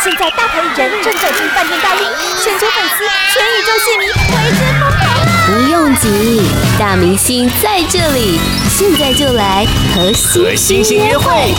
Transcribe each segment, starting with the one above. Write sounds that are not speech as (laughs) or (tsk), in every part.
现在大牌艺人正走进饭店大厅，全球粉丝、全宇宙戏迷为之疯狂！不用急，大明星在这里，现在就来和星星约会。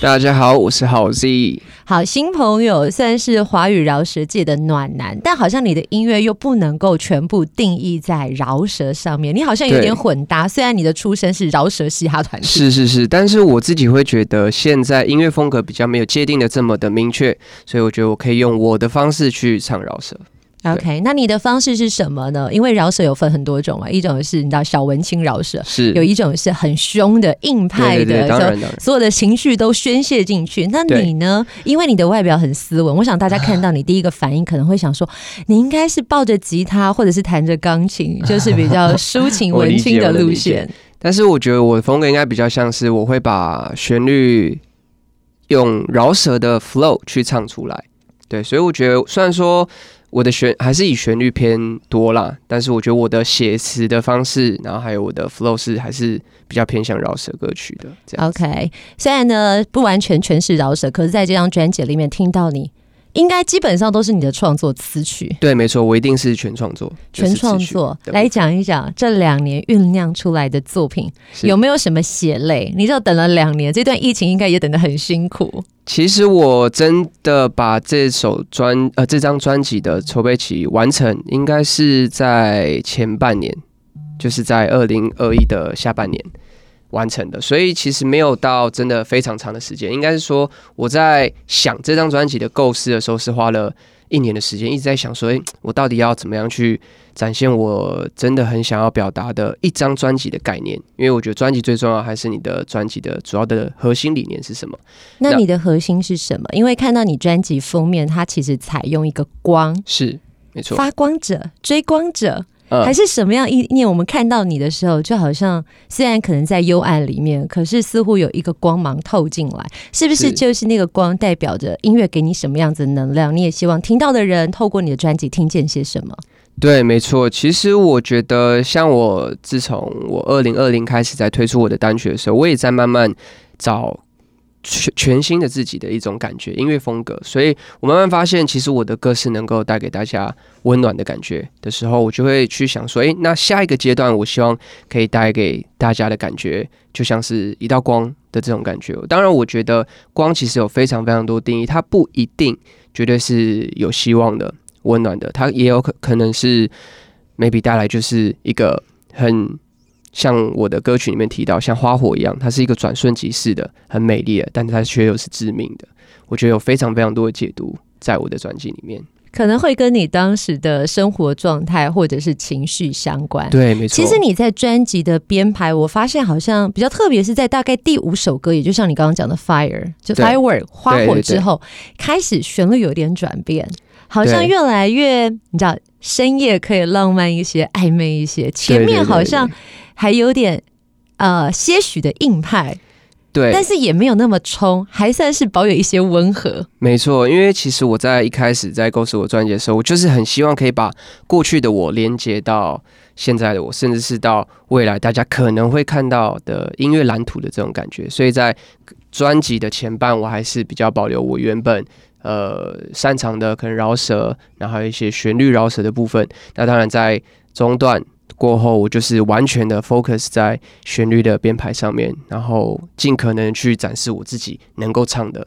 大家好，我是浩 Z。好，新朋友算是华语饶舌界的暖男，但好像你的音乐又不能够全部定义在饶舌上面，你好像有点混搭。虽然你的出身是饶舌嘻哈团体，是是是，但是我自己会觉得现在音乐风格比较没有界定的这么的明确，所以我觉得我可以用我的方式去唱饶舌。OK，那你的方式是什么呢？因为饶舌有分很多种嘛，一种是你知道小文青饶舌，是有一种是很凶的硬派的，所有的情绪都宣泄进去。那你呢？因为你的外表很斯文，我想大家看到你第一个反应可能会想说，你应该是抱着吉他或者是弹着钢琴，(laughs) 就是比较抒情文青的路线。但是我觉得我的风格应该比较像是我会把旋律用饶舌的 flow 去唱出来。对，所以我觉得虽然说。我的旋还是以旋律偏多啦，但是我觉得我的写词的方式，然后还有我的 flow 是还是比较偏向饶舌歌曲的。OK，虽然呢不完全全是饶舌，可是在这张专辑里面听到你。应该基本上都是你的创作词曲，对，没错，我一定是全创作，全创作。来讲一讲这两年酝酿出来的作品，有没有什么血泪？你就等了两年，这段疫情应该也等得很辛苦。其实我真的把这首专呃这张专辑的筹备期完成，应该是在前半年，就是在二零二一的下半年。完成的，所以其实没有到真的非常长的时间，应该是说我在想这张专辑的构思的时候是花了一年的时间，一直在想说，诶，我到底要怎么样去展现我真的很想要表达的一张专辑的概念？因为我觉得专辑最重要还是你的专辑的主要的核心理念是什么？那你的核心是什么？因为看到你专辑封面，它其实采用一个光，是没错，发光者、追光者。还是什么样意念？我们看到你的时候，就好像虽然可能在幽暗里面，可是似乎有一个光芒透进来，是不是？就是那个光代表着音乐给你什么样子的能量？你也希望听到的人透过你的专辑听见些什么？对，没错。其实我觉得，像我自从我二零二零开始在推出我的单曲的时候，我也在慢慢找。全全新的自己的一种感觉，音乐风格，所以我慢慢发现，其实我的歌是能够带给大家温暖的感觉的时候，我就会去想说，诶，那下一个阶段，我希望可以带给大家的感觉，就像是一道光的这种感觉。当然，我觉得光其实有非常非常多定义，它不一定绝对是有希望的、温暖的，它也有可可能是 maybe 带来就是一个很。像我的歌曲里面提到，像花火一样，它是一个转瞬即逝的、很美丽的，但它却又是致命的。我觉得有非常非常多的解读在我的专辑里面，可能会跟你当时的生活状态或者是情绪相关。对，没错。其实你在专辑的编排，我发现好像比较特别，是在大概第五首歌，也就像你刚刚讲的 Fire，就 Firework 花火之后，开始旋律有点转变，好像越来越你知道，深夜可以浪漫一些、暧昧一些，前面好像。还有点呃些许的硬派，对，但是也没有那么冲，还算是保有一些温和。没错，因为其实我在一开始在构思我专辑的时候，我就是很希望可以把过去的我连接到现在的我，甚至是到未来大家可能会看到的音乐蓝图的这种感觉。所以在专辑的前半，我还是比较保留我原本呃擅长的可能饶舌，然后还有一些旋律饶舌的部分。那当然在中段。过后，我就是完全的 focus 在旋律的编排上面，然后尽可能去展示我自己能够唱的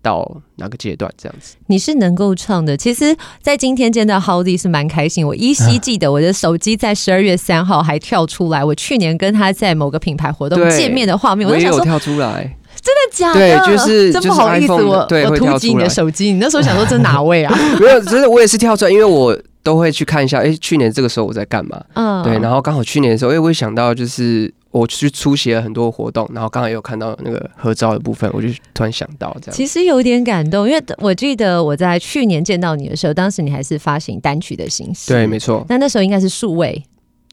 到哪个阶段这样子。你是能够唱的，其实，在今天见到 Howdy 是蛮开心。我依稀记得我的手机在十二月三号还跳出来，我去年跟他在某个品牌活动见面的画面，我，我也有跳出来。真的假的？对，就是真不好意思，我我突击你的手机，你那时候想说这哪位啊？(laughs) 没有，真的我也是跳出来，因为我。都会去看一下，哎，去年这个时候我在干嘛？嗯，对，然后刚好去年的时候，哎，我会想到就是我去出席了很多活动，然后刚好也有看到那个合照的部分，我就突然想到这样。其实有点感动，因为我记得我在去年见到你的时候，当时你还是发行单曲的形式，对，没错。那那时候应该是数位，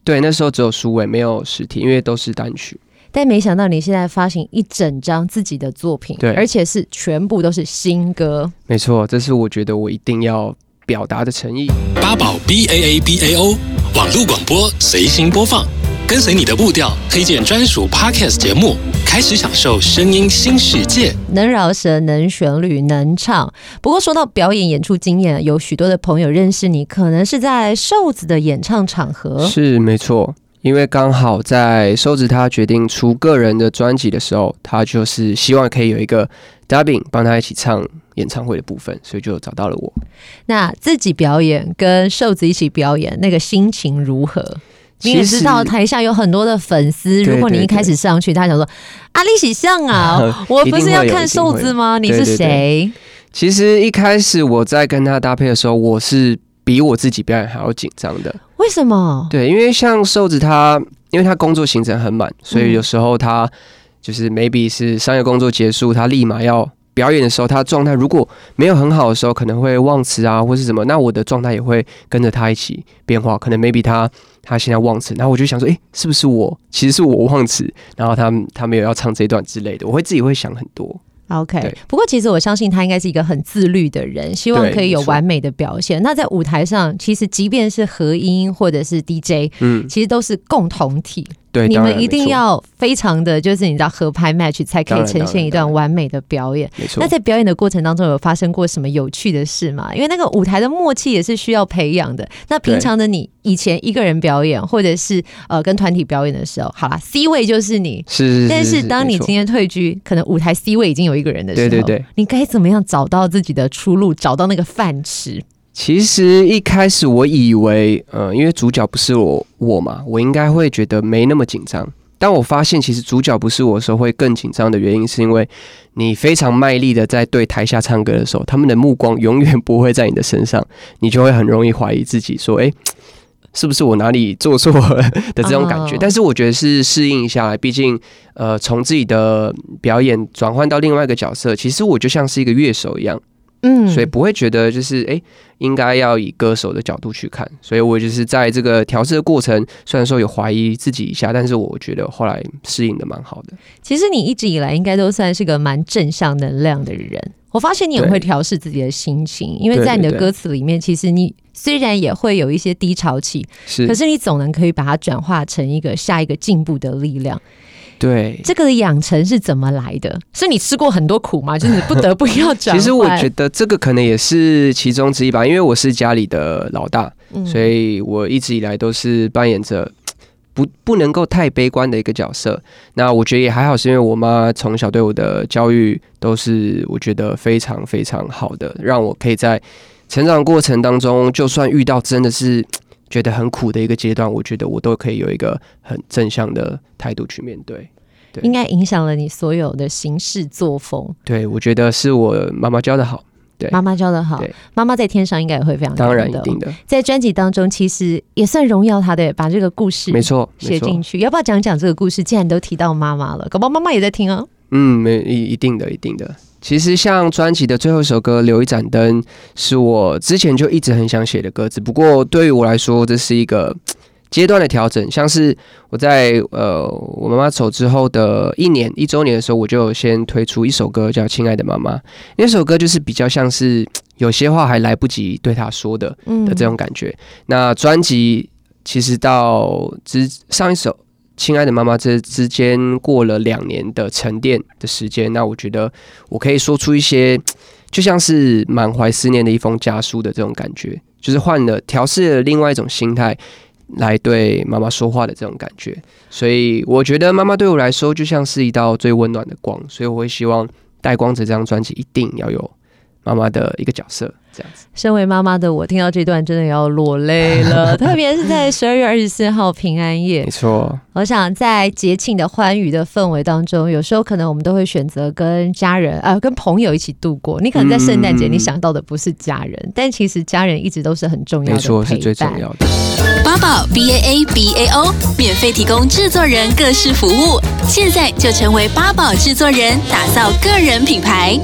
对，那时候只有数位，没有实体，因为都是单曲。但没想到你现在发行一整张自己的作品，对，而且是全部都是新歌，没错，这是我觉得我一定要。表达的诚意。八宝 B A A B A O 网络广播随心播放，跟随你的步调，推荐专属 Podcast 节目，开始享受声音新世界。能饶舌，能旋律，能唱。不过说到表演演出经验，有许多的朋友认识你，可能是在瘦子的演唱场合。是没错，因为刚好在瘦子他决定出个人的专辑的时候，他就是希望可以有一个 dubbing 帮他一起唱演唱会的部分，所以就找到了我。那自己表演跟瘦子一起表演，那个心情如何？你也知道台下有很多的粉丝，如果你一开始上去，他想说 (laughs) 阿里喜上啊，(laughs) 我不是要看瘦子吗？你是谁？其实一开始我在跟他搭配的时候，我是比我自己表演还要紧张的。为什么？对，因为像瘦子他，因为他工作行程很满，所以有时候他就是 maybe 是商业工作结束，他立马要。表演的时候，他状态如果没有很好的时候，可能会忘词啊，或是什么，那我的状态也会跟着他一起变化。可能 maybe 他他现在忘词，然后我就想说，诶、是不是我？其实是我忘词，然后他他没有要唱这段之类的，我会自己会想很多。OK，不过其实我相信他应该是一个很自律的人，希望可以有完美的表现。那在舞台上，其实即便是和音或者是 DJ，嗯，其实都是共同体。对，你们一定要非常的就是你知道合拍 match 才可以呈现一段完美的表演。没错。那在表演的过程当中有发生过什么有趣的事吗？因为那个舞台的默契也是需要培养的。那平常的你以前一个人表演或者是呃跟团体表演的时候，好啦，C 位就是你。是，是，是，是。但是当你今天退居，可能舞台 C 位已经有一个人的时候，对对对，你该怎么样找到自己的出路，找到那个饭吃？其实一开始我以为，呃，因为主角不是我我嘛，我应该会觉得没那么紧张。但我发现其实主角不是我的时候，会更紧张的原因，是因为你非常卖力的在对台下唱歌的时候，他们的目光永远不会在你的身上，你就会很容易怀疑自己，说，诶，是不是我哪里做错了的这种感觉。但是我觉得是适应一下来，毕竟，呃，从自己的表演转换到另外一个角色，其实我就像是一个乐手一样。嗯，所以不会觉得就是哎、欸，应该要以歌手的角度去看，所以我就是在这个调试的过程，虽然说有怀疑自己一下，但是我觉得后来适应的蛮好的。其实你一直以来应该都算是个蛮正向能量的人，我发现你也会调试自己的心情，因为在你的歌词里面，其实你虽然也会有一些低潮期，是，可是你总能可以把它转化成一个下一个进步的力量。对，这个养成是怎么来的？是你吃过很多苦吗？(laughs) 就是你不得不要转。其实我觉得这个可能也是其中之一吧，因为我是家里的老大，嗯、所以我一直以来都是扮演着 (tsk) 不不能够太悲观的一个角色。那我觉得也还好，是因为我妈从小对我的教育都是我觉得非常非常好的，让我可以在成长过程当中，就算遇到真的是。觉得很苦的一个阶段，我觉得我都可以有一个很正向的态度去面对。对，应该影响了你所有的行事作风。对，我觉得是我妈妈教的好。对，妈妈教的好。妈妈在天上应该也会非常当然一定的。在专辑当中，其实也算荣耀她的，把这个故事没错写进去。要不要讲讲这个故事？既然都提到妈妈了，搞不好妈妈也在听啊。嗯，没一一定的，一定的。其实，像专辑的最后一首歌《留一盏灯》，是我之前就一直很想写的歌，只不过对于我来说，这是一个阶段的调整。像是我在呃我妈妈走之后的一年一周年的时候，我就先推出一首歌叫《亲爱的妈妈》。那首歌就是比较像是有些话还来不及对她说的的这种感觉。那专辑其实到之上一首。亲爱的妈妈，这之间过了两年的沉淀的时间，那我觉得我可以说出一些，就像是满怀思念的一封家书的这种感觉，就是换了调试了另外一种心态来对妈妈说话的这种感觉。所以我觉得妈妈对我来说就像是一道最温暖的光，所以我会希望《带光者》这张专辑一定要有妈妈的一个角色。这样子，身为妈妈的我听到这段真的要落泪了，(laughs) 特别是在十二月二十四号平安夜。没错，我想在节庆的欢愉的氛围当中，有时候可能我们都会选择跟家人啊、呃、跟朋友一起度过。你可能在圣诞节你想到的不是家人，嗯、但其实家人一直都是很重要的，没错，是最重要的。八宝 B A A B A O 免费提供制作人各式服务，现在就成为八宝制作人，打造个人品牌。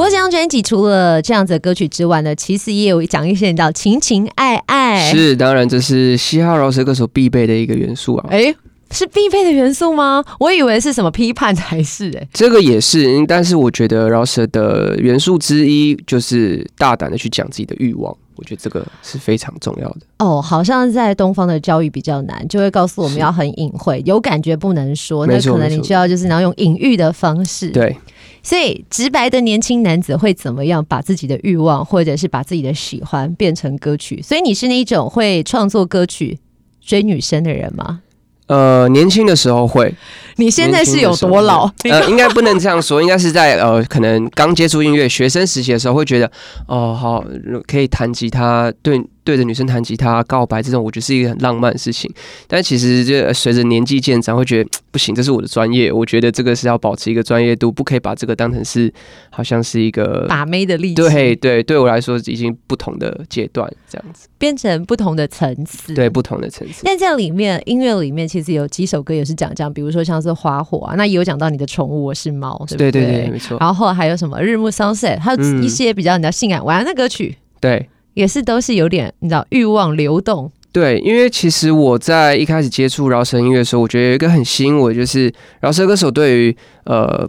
不过这张专辑除了这样子的歌曲之外呢，其实也有讲一些到情情爱爱。是，当然这是嘻哈饶舌歌手必备的一个元素啊。哎、欸，是必备的元素吗？我以为是什么批判才是哎、欸。这个也是，但是我觉得饶舌的元素之一就是大胆的去讲自己的欲望。我觉得这个是非常重要的。哦，好像在东方的教育比较难，就会告诉我们要很隐晦，有感觉不能说。那可能你需要就是然后用隐喻的方式。对，所以直白的年轻男子会怎么样把自己的欲望或者是把自己的喜欢变成歌曲？所以你是那一种会创作歌曲追女生的人吗？呃，年轻的时候会。你现在是有多老？呃，应该不能这样说，应该是在呃，可能刚接触音乐、学生时期的时候，会觉得哦，好，可以弹吉他，对。对着女生弹吉他告白这种，我觉得是一个很浪漫的事情。但其实就随着年纪渐长，会觉得 (tsk) 不行，这是我的专业。我觉得这个是要保持一个专业度，不可以把这个当成是好像是一个把妹的例子。对对，对我来说已经不同的阶段，这样子变成不同的层次。对，不同的层次。但在里面音乐里面，其实有几首歌也是讲这样，比如说像是花火啊，那也有讲到你的宠物我是猫，对不对？对没错。然后还有什么日暮 sunset，还有一些比较你知道性感晚安的歌曲。对。也是都是有点你知道欲望流动，对，因为其实我在一开始接触饶舌音乐的时候，我觉得有一个很吸引我，就是饶舌歌手对于呃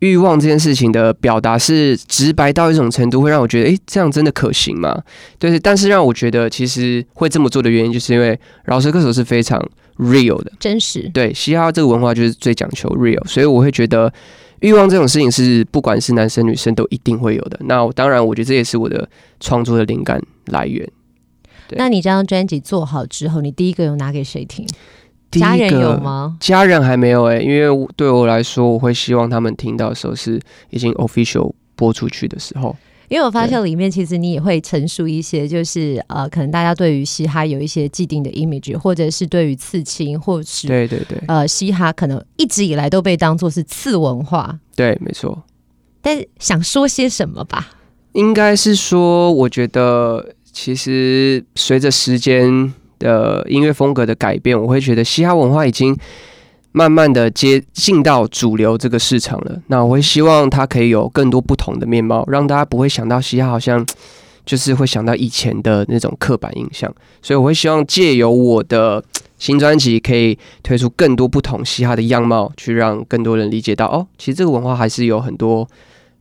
欲望这件事情的表达是直白到一种程度，会让我觉得，哎，这样真的可行吗？对，但是让我觉得其实会这么做的原因，就是因为饶舌歌手是非常 real 的，真实。对，嘻哈这个文化就是最讲求 real，所以我会觉得。欲望这种事情是不管是男生女生都一定会有的。那当然，我觉得这也是我的创作的灵感来源。那你这张专辑做好之后，你第一个有拿给谁听？家人有吗？家人还没有哎、欸，因为对我来说，我会希望他们听到的时候是已经 official 播出去的时候。因为我发现里面其实你也会陈述一些，就是呃，可能大家对于嘻哈有一些既定的 image，或者是对于刺青，或是对对对，呃，嘻哈可能一直以来都被当做是次文化。对，没错。但想说些什么吧？应该是说，我觉得其实随着时间的音乐风格的改变，我会觉得嘻哈文化已经。慢慢的接近到主流这个市场了，那我会希望它可以有更多不同的面貌，让大家不会想到嘻哈好像 (tsk) 就是会想到以前的那种刻板印象，所以我会希望借由我的新专辑可以推出更多不同嘻哈的样貌，去让更多人理解到哦，其实这个文化还是有很多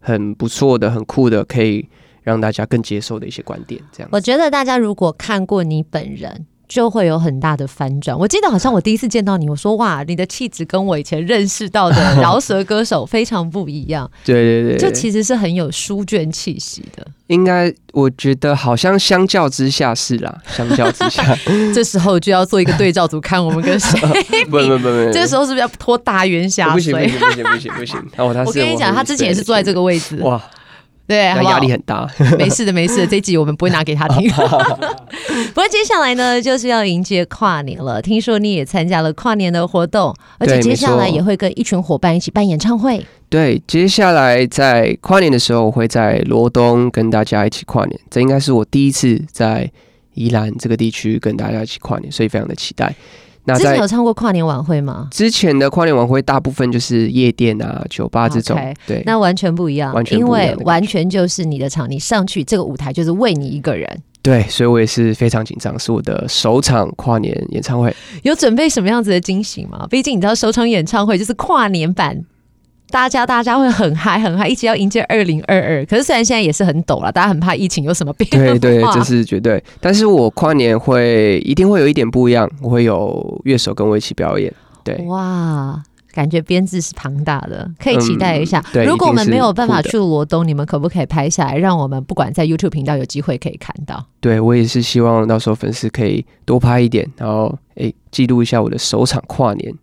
很不错的、很酷的，可以让大家更接受的一些观点。这样，我觉得大家如果看过你本人。就会有很大的反转。我记得好像我第一次见到你，我说哇，你的气质跟我以前认识到的 (laughs) 饶舌歌手非常不一样。对对对，就其实是很有书卷气息的。应该我觉得好像相较之下是啦，(laughs) 相较之下，(laughs) 这时候就要做一个对照组，看我们跟谁。不不不不，这时候是不是要拖大圆下水？不行不行不行不行。哦，他我跟你讲，他之前也是坐在这个位置。哇。对，好压力很大。没事的，没事的。这一集我们不会拿给他听。(laughs) 不过接下来呢，就是要迎接跨年了。听说你也参加了跨年的活动，而且接下来也会跟一群伙伴一起办演唱会。对，接下来在跨年的时候，我会在罗东跟大家一起跨年。这应该是我第一次在宜兰这个地区跟大家一起跨年，所以非常的期待。那之前有唱过跨年晚会吗？之前的跨年晚会大部分就是夜店啊、酒吧这种，okay, 对，那完全不一样，完全不一样，因为完全就是你的场，你上去这个舞台就是为你一个人。对，所以我也是非常紧张，是我的首场跨年演唱会。有准备什么样子的惊喜吗？毕竟你知道，首场演唱会就是跨年版。大家大家会很嗨很嗨，一起要迎接二零二二。可是虽然现在也是很陡了，大家很怕疫情有什么变化。对对，这是绝对。但是我跨年会一定会有一点不一样，我会有乐手跟我一起表演。对，哇，感觉编制是庞大的，可以期待一下。嗯、如果我们没有办法去罗东，你们可不可以拍下来，让我们不管在 YouTube 频道有机会可以看到？对，我也是希望到时候粉丝可以多拍一点，然后诶记录一下我的首场跨年。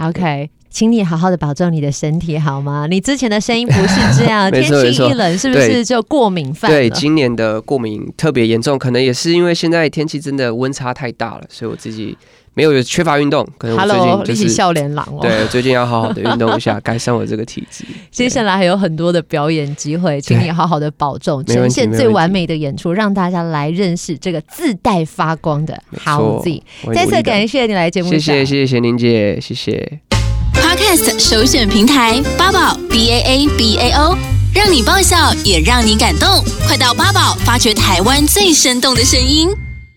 OK。请你好好的保重你的身体好吗？你之前的声音不是这样，(laughs) 天气一冷是不是就过敏犯了？对，今年的过敏特别严重，可能也是因为现在天气真的温差太大了，所以我自己没有缺乏运动。可能我最近就是笑脸狼哦。对，最近要好好的 (laughs) 运动一下，改善我这个体质。接下来还有很多的表演机会，请你好好的保重，呈现最完美的演出，让大家来认识这个自带发光的 Howzy。再次感谢你来节目，谢谢谢谢贤玲姐，谢谢。Podcast 首选平台八宝 B A A B A O，让你爆笑也让你感动，快到八宝发掘台湾最生动的声音。